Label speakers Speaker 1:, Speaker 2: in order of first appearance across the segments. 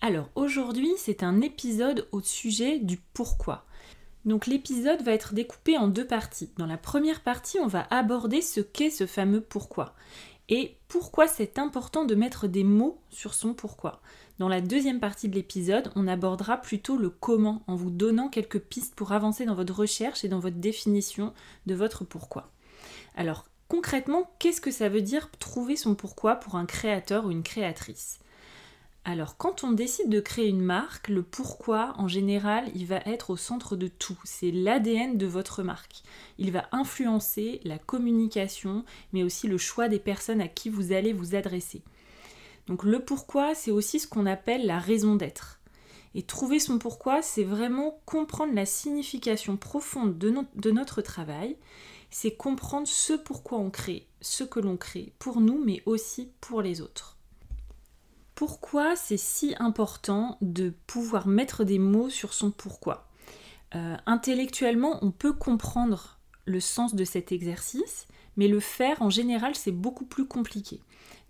Speaker 1: Alors aujourd'hui, c'est un épisode au sujet du pourquoi. Donc l'épisode va être découpé en deux parties. Dans la première partie, on va aborder ce qu'est ce fameux pourquoi et pourquoi c'est important de mettre des mots sur son pourquoi. Dans la deuxième partie de l'épisode, on abordera plutôt le comment en vous donnant quelques pistes pour avancer dans votre recherche et dans votre définition de votre pourquoi. Alors concrètement, qu'est-ce que ça veut dire trouver son pourquoi pour un créateur ou une créatrice? Alors, quand on décide de créer une marque, le pourquoi, en général, il va être au centre de tout. C'est l'ADN de votre marque. Il va influencer la communication, mais aussi le choix des personnes à qui vous allez vous adresser. Donc, le pourquoi, c'est aussi ce qu'on appelle la raison d'être. Et trouver son pourquoi, c'est vraiment comprendre la signification profonde de, notre travail. C'est comprendre ce pourquoi on crée, ce que l'on crée, pour nous, mais aussi pour les autres pourquoi c'est si important de pouvoir mettre des mots sur son pourquoi. Euh, intellectuellement, on peut comprendre le sens de cet exercice, mais le faire en général, c'est beaucoup plus compliqué.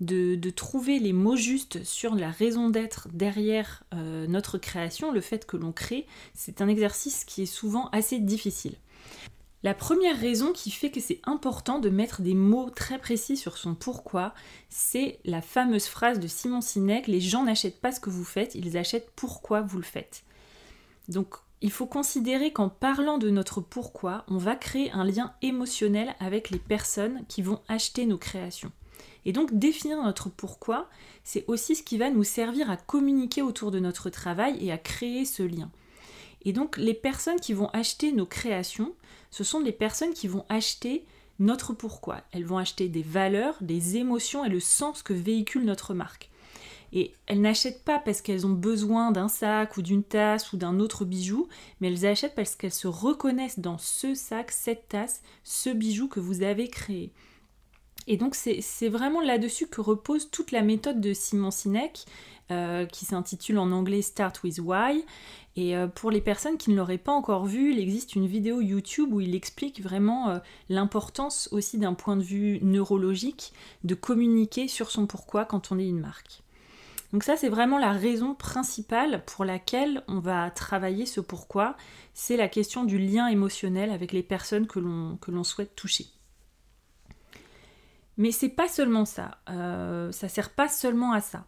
Speaker 1: De, trouver les mots justes sur la raison d'être derrière euh, notre création, le fait que l'on crée, c'est un exercice qui est souvent assez difficile. La première raison qui fait que c'est important de mettre des mots très précis sur son pourquoi, c'est la fameuse phrase de Simon Sinek les gens n'achètent pas ce que vous faites, ils achètent pourquoi vous le faites. Donc il faut considérer qu'en parlant de notre pourquoi, on va créer un lien émotionnel avec les personnes qui vont acheter nos créations. Et donc définir notre pourquoi, c'est aussi ce qui va nous servir à communiquer autour de notre travail et à créer ce lien. Et donc les personnes qui vont acheter nos créations, ce sont les personnes qui vont acheter notre pourquoi. Elles vont acheter des valeurs, des émotions et le sens que véhicule notre marque. Et elles n'achètent pas parce qu'elles ont besoin d'un sac ou d'une tasse ou d'un autre bijou, mais elles achètent parce qu'elles se reconnaissent dans ce sac, cette tasse, ce bijou que vous avez créé. Et donc c'est vraiment là-dessus que repose toute la méthode de Simon Sinek, euh, qui s'intitule en anglais Start with Why. Et euh, pour les personnes qui ne l'auraient pas encore vu, il existe une vidéo YouTube où il explique vraiment euh, l'importance aussi d'un point de vue neurologique de communiquer sur son pourquoi quand on est une marque. Donc ça, c'est vraiment la raison principale pour laquelle on va travailler ce pourquoi. C'est la question du lien émotionnel avec les personnes que l'on souhaite toucher. Mais c'est pas seulement ça. Euh, ça sert pas seulement à ça.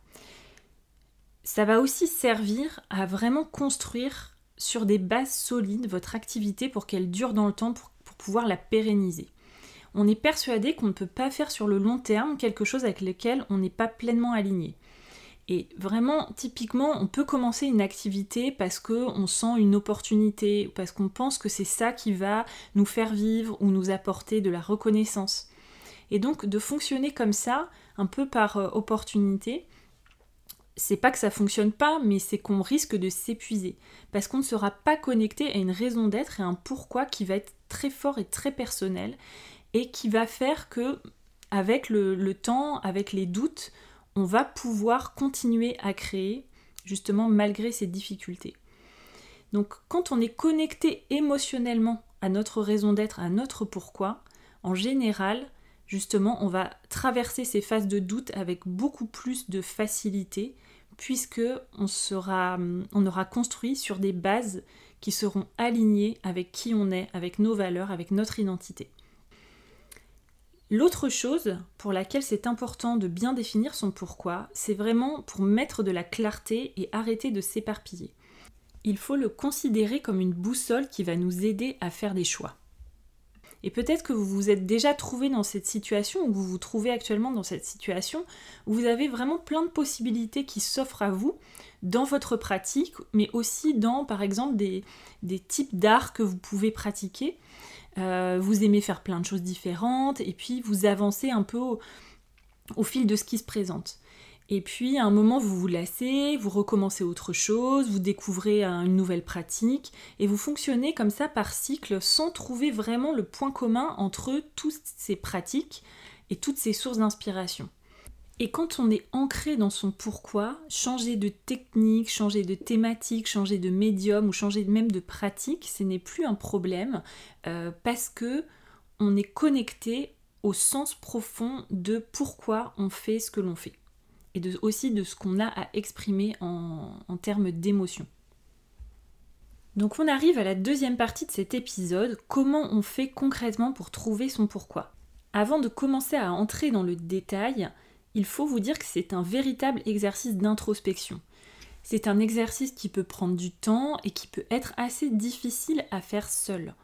Speaker 1: Ça va aussi servir à vraiment construire sur des bases solides votre activité pour qu'elle dure dans le temps, pour, pouvoir la pérenniser. On est persuadé qu'on ne peut pas faire sur le long terme quelque chose avec lequel on n'est pas pleinement aligné. Et vraiment, typiquement, on peut commencer une activité parce qu'on sent une opportunité, parce qu'on pense que c'est ça qui va nous faire vivre ou nous apporter de la reconnaissance. Et donc de fonctionner comme ça, un peu par euh, opportunité, c'est pas que ça fonctionne pas, mais c'est qu'on risque de s'épuiser. Parce qu'on ne sera pas connecté à une raison d'être et un pourquoi qui va être très fort et très personnel et qui va faire que, avec le, le temps, avec les doutes, on va pouvoir continuer à créer, justement malgré ces difficultés. Donc quand on est connecté émotionnellement à notre raison d'être, à notre pourquoi, en général, justement, on va traverser ces phases de doute avec beaucoup plus de facilité, puisque on, on aura construit sur des bases qui seront alignées avec qui on est, avec nos valeurs, avec notre identité. L'autre chose pour laquelle c'est important de bien définir son pourquoi, c'est vraiment pour mettre de la clarté et arrêter de s'éparpiller. Il faut le considérer comme une boussole qui va nous aider à faire des choix. Et peut-être que vous vous êtes déjà trouvé dans cette situation, ou vous vous trouvez actuellement dans cette situation, où vous avez vraiment plein de possibilités qui s'offrent à vous dans votre pratique, mais aussi dans, par exemple, des, types d'art que vous pouvez pratiquer. Euh, vous aimez faire plein de choses différentes, et puis vous avancez un peu au, fil de ce qui se présente. Et puis à un moment, vous vous lassez, vous recommencez autre chose, vous découvrez une nouvelle pratique, et vous fonctionnez comme ça par cycle sans trouver vraiment le point commun entre toutes ces pratiques et toutes ces sources d'inspiration. Et quand on est ancré dans son pourquoi, changer de technique, changer de thématique, changer de médium ou changer même de pratique, ce n'est plus un problème euh, parce que on est connecté au sens profond de pourquoi on fait ce que l'on fait et aussi de ce qu'on a à exprimer en, en termes d'émotion. Donc on arrive à la deuxième partie de cet épisode, comment on fait concrètement pour trouver son pourquoi? Avant de commencer à entrer dans le détail, il faut vous dire que c'est un véritable exercice d'introspection. C'est un exercice qui peut prendre du temps et qui peut être assez difficile à faire seul.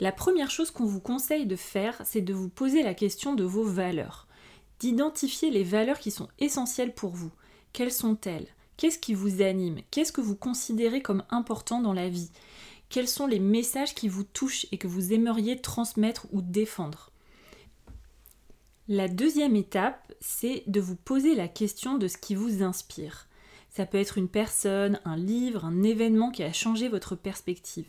Speaker 1: La première chose qu'on vous conseille de faire, c'est de vous poser la question de vos valeurs, d'identifier les valeurs qui sont essentielles pour vous. Quelles sont-elles? Qu'est-ce qui vous anime? Qu'est-ce que vous considérez comme important dans la vie? Quels sont les messages qui vous touchent et que vous aimeriez transmettre ou défendre? La deuxième étape, c'est de vous poser la question de ce qui vous inspire. Ça peut être une personne, un livre, un événement qui a changé votre perspective.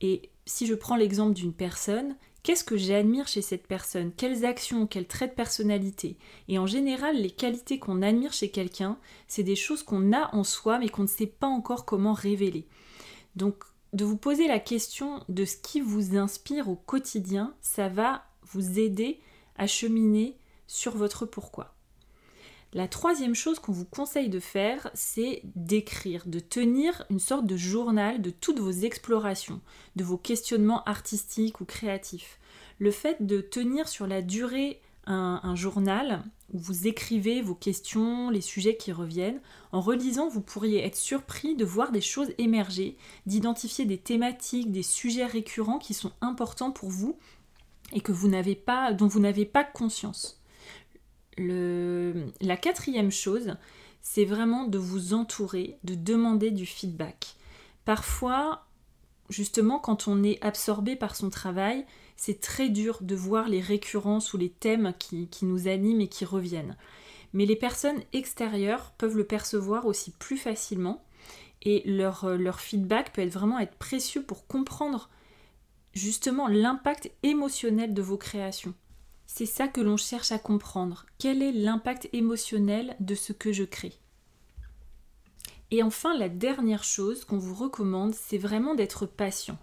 Speaker 1: Et si je prends l'exemple d'une personne, qu'est-ce que j'admire chez cette personne? Quelles actions, quels traits de personnalité? Et en général, les qualités qu'on admire chez quelqu'un, c'est des choses qu'on a en soi mais qu'on ne sait pas encore comment révéler. Donc, de vous poser la question de ce qui vous inspire au quotidien, ça va vous aider à cheminer sur votre pourquoi. La troisième chose qu'on vous conseille de faire, c'est d'écrire, de tenir une sorte de journal de toutes vos explorations, de vos questionnements artistiques ou créatifs. Le fait de tenir sur la durée un, journal où vous écrivez vos questions, les sujets qui reviennent, en relisant, vous pourriez être surpris de voir des choses émerger, d'identifier des thématiques, des sujets récurrents qui sont importants pour vous et dont vous n'avez pas conscience. La quatrième chose, c'est vraiment de vous entourer, de demander du feedback. Parfois, justement, quand on est absorbé par son travail, c'est très dur de voir les récurrences ou les thèmes qui, nous animent et qui reviennent. Mais les personnes extérieures peuvent le percevoir aussi plus facilement et leur, leur feedback peut être vraiment être précieux pour comprendre justement l'impact émotionnel de vos créations. C'est ça que l'on cherche à comprendre. Quel est l'impact émotionnel de ce que je crée? Et enfin, la dernière chose qu'on vous recommande, c'est vraiment d'être patient.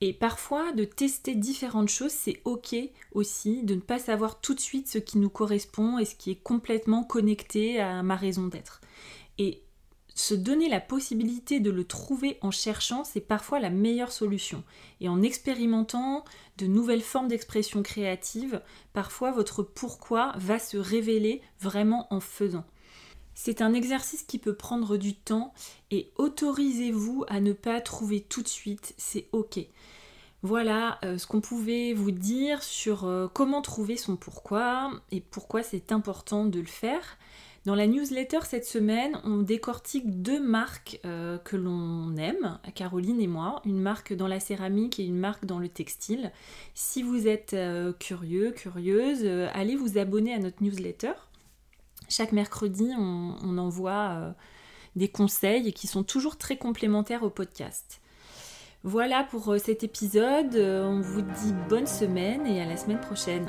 Speaker 1: Et parfois, de tester différentes choses, c'est ok aussi, de ne pas savoir tout de suite ce qui nous correspond et ce qui est complètement connecté à ma raison d'être. Et se donner la possibilité de le trouver en cherchant, c'est parfois la meilleure solution. Et en expérimentant de nouvelles formes d'expression créative, parfois votre pourquoi va se révéler vraiment en faisant. C'est un exercice qui peut prendre du temps et autorisez-vous à ne pas trouver tout de suite, c'est ok. Voilà euh, ce qu'on pouvait vous dire sur euh, comment trouver son pourquoi et pourquoi c'est important de le faire. Dans la newsletter cette semaine, on décortique deux marques euh, que l'on aime, Caroline et moi, une marque dans la céramique et une marque dans le textile. Si vous êtes euh, curieux, curieuse, euh, allez vous abonner à notre newsletter. Chaque mercredi, on, on envoie des conseils qui sont toujours très complémentaires au podcast. Voilà pour cet épisode, on vous dit bonne semaine et à la semaine prochaine.